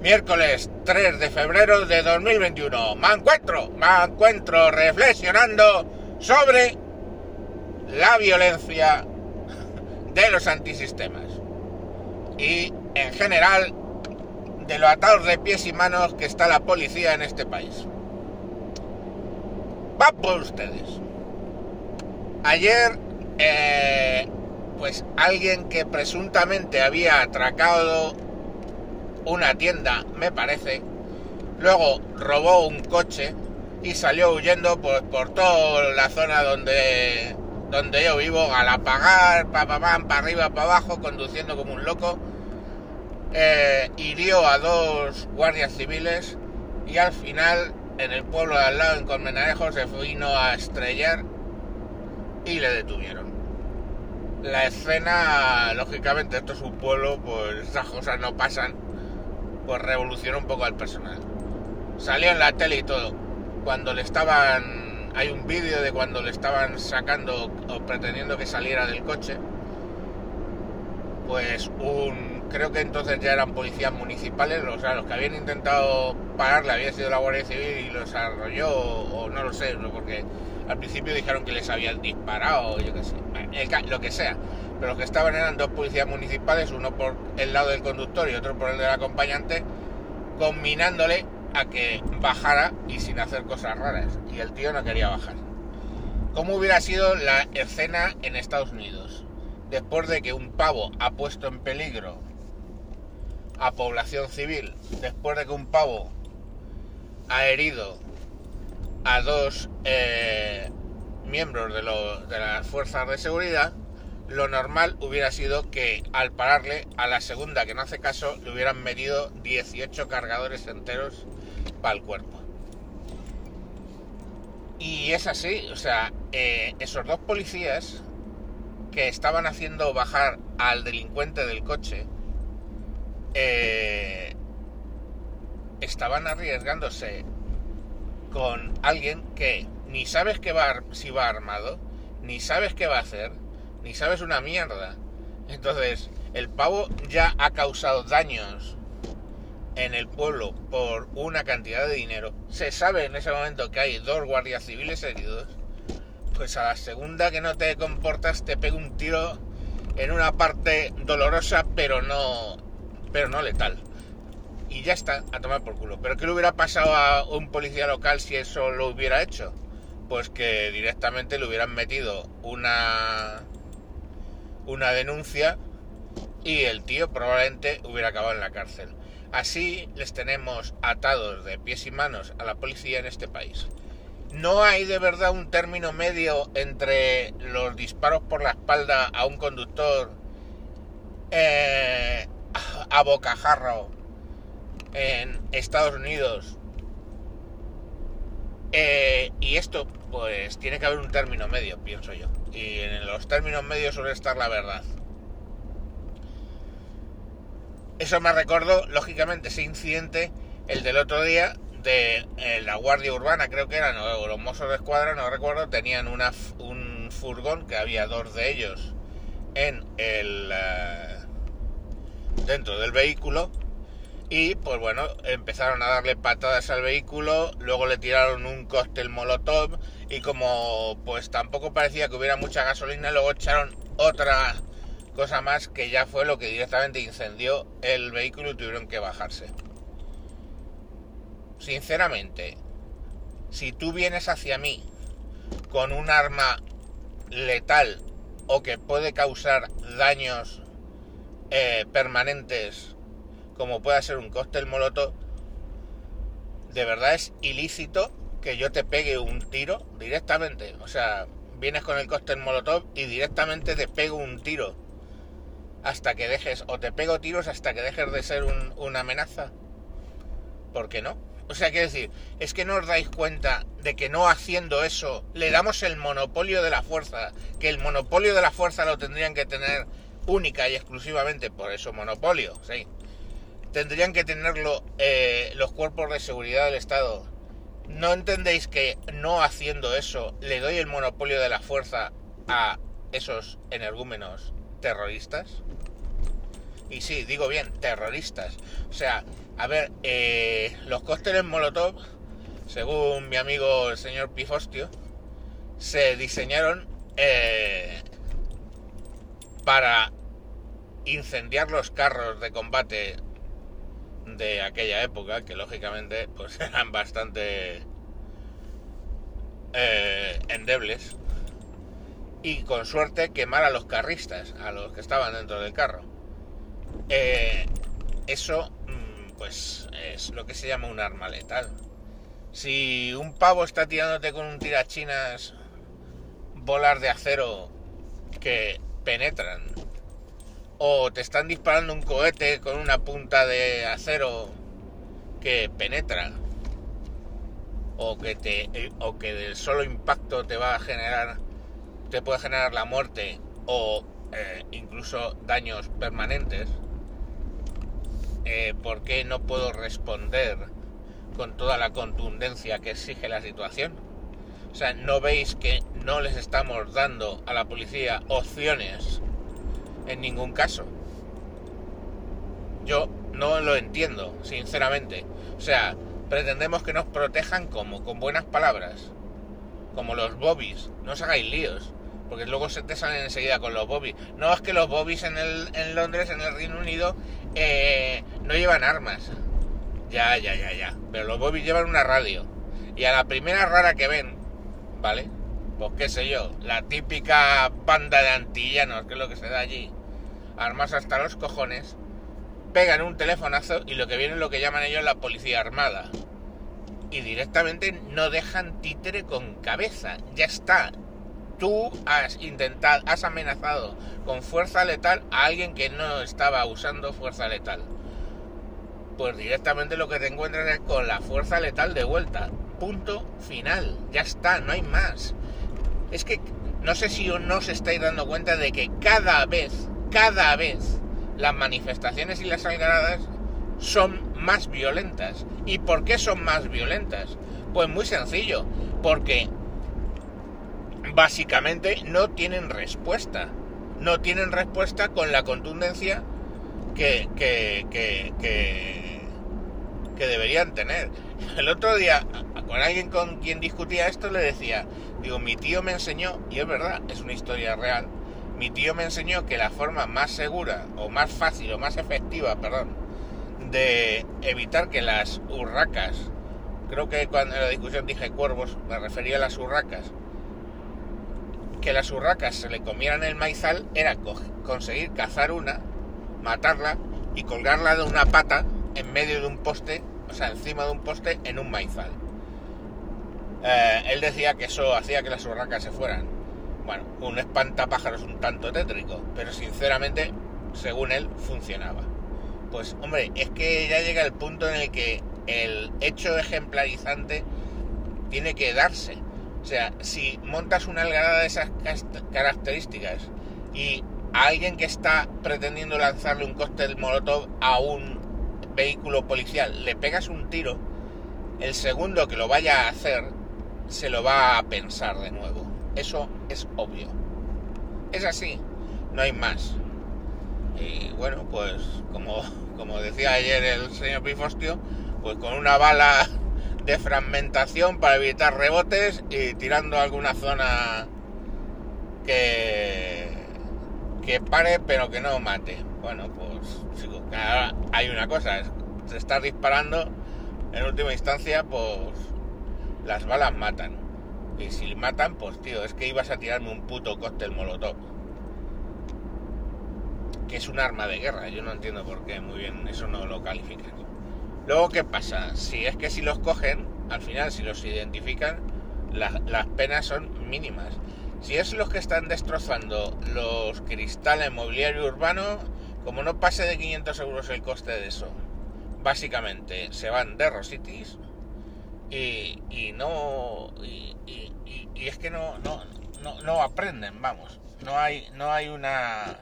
Miércoles 3 de febrero de 2021. Me encuentro, me encuentro reflexionando sobre la violencia de los antisistemas. Y en general de los atados de pies y manos que está la policía en este país. Va por ustedes. Ayer, eh, pues alguien que presuntamente había atracado una tienda, me parece, luego robó un coche y salió huyendo por, por toda la zona donde, donde yo vivo, al apagar, pa, pa, pa, para arriba, para abajo, conduciendo como un loco. Eh, hirió a dos guardias civiles y al final en el pueblo de al lado, en Colmenarejo, se vino a estrellar y le detuvieron. La escena, lógicamente, esto es un pueblo, pues esas cosas no pasan, pues revolucionó un poco al personal. Salió en la tele y todo. Cuando le estaban. Hay un vídeo de cuando le estaban sacando o pretendiendo que saliera del coche. Pues un. Creo que entonces ya eran policías municipales, o sea, los que habían intentado pararle había sido la Guardia Civil y los arrolló, o, no lo sé, porque al principio dijeron que les habían disparado, lo que sea. Pero los que estaban eran dos policías municipales, uno por el lado del conductor y otro por el del acompañante, combinándole a que bajara y sin hacer cosas raras. Y el tío no quería bajar. ¿Cómo hubiera sido la escena en Estados Unidos? Después de que un pavo ha puesto en peligro a población civil, después de que un pavo ha herido a dos eh, miembros de, las fuerzas de seguridad, lo normal hubiera sido que al pararle a la segunda que no hace caso le hubieran metido 18 cargadores enteros para el cuerpo. Y es así, o sea, eh, esos dos policías que estaban haciendo bajar al delincuente del coche eh, estaban arriesgándose con alguien que ni sabes que va, si va armado, ni sabes qué va a hacer, ni sabes una mierda. Entonces, el pavo ya ha causado daños en el pueblo por una cantidad de dinero. Se sabe en ese momento que hay dos guardias civiles heridos. Pues a la segunda que no te comportas te pega un tiro en una parte dolorosa, pero no, pero no letal. Y ya está, a tomar por culo. Pero ¿qué le hubiera pasado a un policía local si eso lo hubiera hecho? Pues que directamente le hubieran metido una una denuncia y el tío probablemente hubiera acabado en la cárcel. Así les tenemos atados de pies y manos a la policía en este país. No hay de verdad un término medio entre los disparos por la espalda a un conductor eh, a bocajarro en Estados Unidos eh, y esto pues tiene que haber un término medio, pienso yo. Y en los términos medios suele estar la verdad. Eso me recordó, lógicamente, ese incidente, el del otro día, de eh, la Guardia Urbana, creo que eran, o los mozos de escuadra, no recuerdo, tenían una, un furgón, que había dos de ellos en el... Uh, dentro del vehículo, y pues bueno, empezaron a darle patadas al vehículo, luego le tiraron un cóctel molotov y como pues tampoco parecía que hubiera mucha gasolina, luego echaron otra cosa más que ya fue lo que directamente incendió el vehículo y tuvieron que bajarse. Sinceramente, si tú vienes hacia mí con un arma letal o que puede causar daños eh, permanentes como pueda ser un cóctel molotov, de verdad es ilícito que yo te pegue un tiro directamente. O sea, vienes con el cóctel molotov y directamente te pego un tiro hasta que dejes, o te pego tiros hasta que dejes de ser un, una amenaza. ¿Por qué no? O sea, quiero decir, es que no os dais cuenta de que no haciendo eso le damos el monopolio de la fuerza, que el monopolio de la fuerza lo tendrían que tener única y exclusivamente por eso monopolio, sí tendrían que tenerlo eh, los cuerpos de seguridad del Estado. ¿No entendéis que no haciendo eso le doy el monopolio de la fuerza a esos energúmenos terroristas? Y sí, digo bien, terroristas. O sea, a ver, eh, los cócteles Molotov, según mi amigo el señor Pifostio, se diseñaron eh, para incendiar los carros de combate de aquella época, que lógicamente pues eran bastante eh, endebles, y con suerte quemar a los carristas, a los que estaban dentro del carro. Eh, eso mm, pues es lo que se llama un arma letal. Si un pavo está tirándote con un tirachinas bolas de acero que penetran o te están disparando un cohete con una punta de acero que penetra o que te o que del solo impacto te va a generar te puede generar la muerte o eh, incluso daños permanentes eh, ¿por qué no puedo responder con toda la contundencia que exige la situación? O sea, ¿no veis que no les estamos dando a la policía opciones en ningún caso. Yo no lo entiendo, sinceramente. O sea, pretendemos que nos protejan como, con buenas palabras, como los bobbies. No os hagáis líos, porque luego se te salen enseguida con los bobbies. No es que los bobbies en, el, en Londres, en el Reino Unido, eh, no llevan armas. Ya, ya, ya, ya. Pero los bobbies llevan una radio. Y a la primera rara que ven, ¿vale? Pues qué sé yo, la típica banda de antillanos, que es lo que se da allí armas hasta los cojones, pegan un telefonazo y lo que viene es lo que llaman ellos la policía armada. Y directamente no dejan títere con cabeza. Ya está. Tú has intentado, has amenazado con fuerza letal a alguien que no estaba usando fuerza letal. Pues directamente lo que te encuentras es con la fuerza letal de vuelta. Punto final. Ya está, no hay más. Es que no sé si no os estáis dando cuenta de que cada vez cada vez las manifestaciones y las algaradas son más violentas. ¿Y por qué son más violentas? Pues muy sencillo, porque básicamente no tienen respuesta. No tienen respuesta con la contundencia que, que, que, que, que deberían tener. El otro día, con alguien con quien discutía esto, le decía, digo, mi tío me enseñó, y es verdad, es una historia real, mi tío me enseñó que la forma más segura o más fácil o más efectiva, perdón, de evitar que las urracas, creo que cuando en la discusión dije cuervos, me refería a las urracas, que las urracas se le comieran el maizal era conseguir cazar una, matarla y colgarla de una pata en medio de un poste, o sea, encima de un poste en un maizal. Eh, él decía que eso hacía que las urracas se fueran bueno, un espantapájaros un tanto tétrico, pero sinceramente, según él, funcionaba. Pues hombre, es que ya llega el punto en el que el hecho ejemplarizante tiene que darse. O sea, si montas una algarada de esas características y a alguien que está pretendiendo lanzarle un cóctel molotov a un vehículo policial le pegas un tiro, el segundo que lo vaya a hacer se lo va a pensar de nuevo. Eso es obvio. Es así, no hay más. Y bueno, pues como, como decía ayer el señor Pifostio, pues con una bala de fragmentación para evitar rebotes y tirando alguna zona que, que pare pero que no mate. Bueno, pues hay una cosa, se está disparando, en última instancia, pues las balas matan. Y si matan, pues tío, es que ibas a tirarme un puto cóctel molotov. Que es un arma de guerra, yo no entiendo por qué, muy bien, eso no lo califican. Luego, ¿qué pasa? Si es que si los cogen, al final, si los identifican, las penas son mínimas. Si es los que están destrozando los cristales mobiliario urbano, como no pase de 500 euros el coste de eso, básicamente se van de Rositis y, no y, es que no, no, no, no, aprenden, vamos. No hay, no hay una.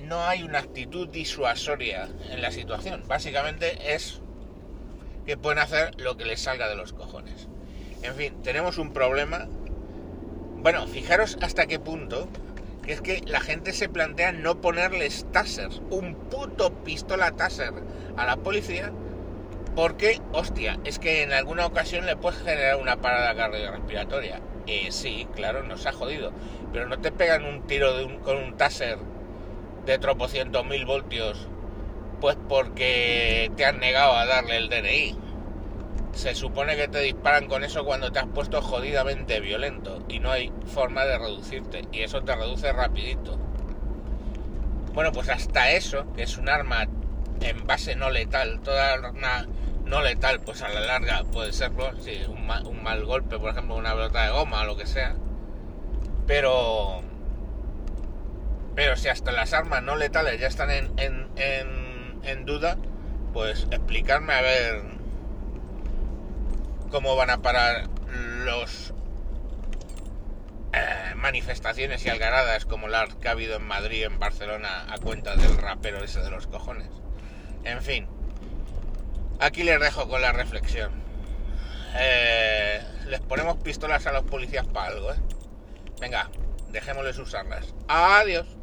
No hay una actitud disuasoria en la situación. Básicamente es que pueden hacer lo que les salga de los cojones. En fin, tenemos un problema. Bueno, fijaros hasta qué punto que es que la gente se plantea no ponerles tasers, un puto pistola taser a la policía, porque, hostia, es que en alguna ocasión le puedes generar una parada cardiorrespiratoria. Eh, sí, claro, nos ha jodido, pero no te pegan un tiro de un- con un taser de tropocientos mil voltios, pues porque te han negado a darle el DNI. Se supone que te disparan con eso cuando te has puesto jodidamente violento y no hay forma de reducirte y eso te reduce rapidito. Bueno, pues hasta eso, que es un arma en base no letal, toda arma no letal, pues a la larga puede serlo, sí, un, ma- un mal golpe, por ejemplo, una pelota de goma o lo que sea. Pero pero si hasta las armas no letales ya están en, en, en, en duda, pues explicarme a ver cómo van a parar los eh, manifestaciones y algaradas como las que ha habido en Madrid, en Barcelona, a cuenta del rapero ese de los cojones. En fin, aquí les dejo con la reflexión. Eh, les ponemos pistolas a los policías para algo, ¿eh? Venga, dejémosles usarlas. Adiós.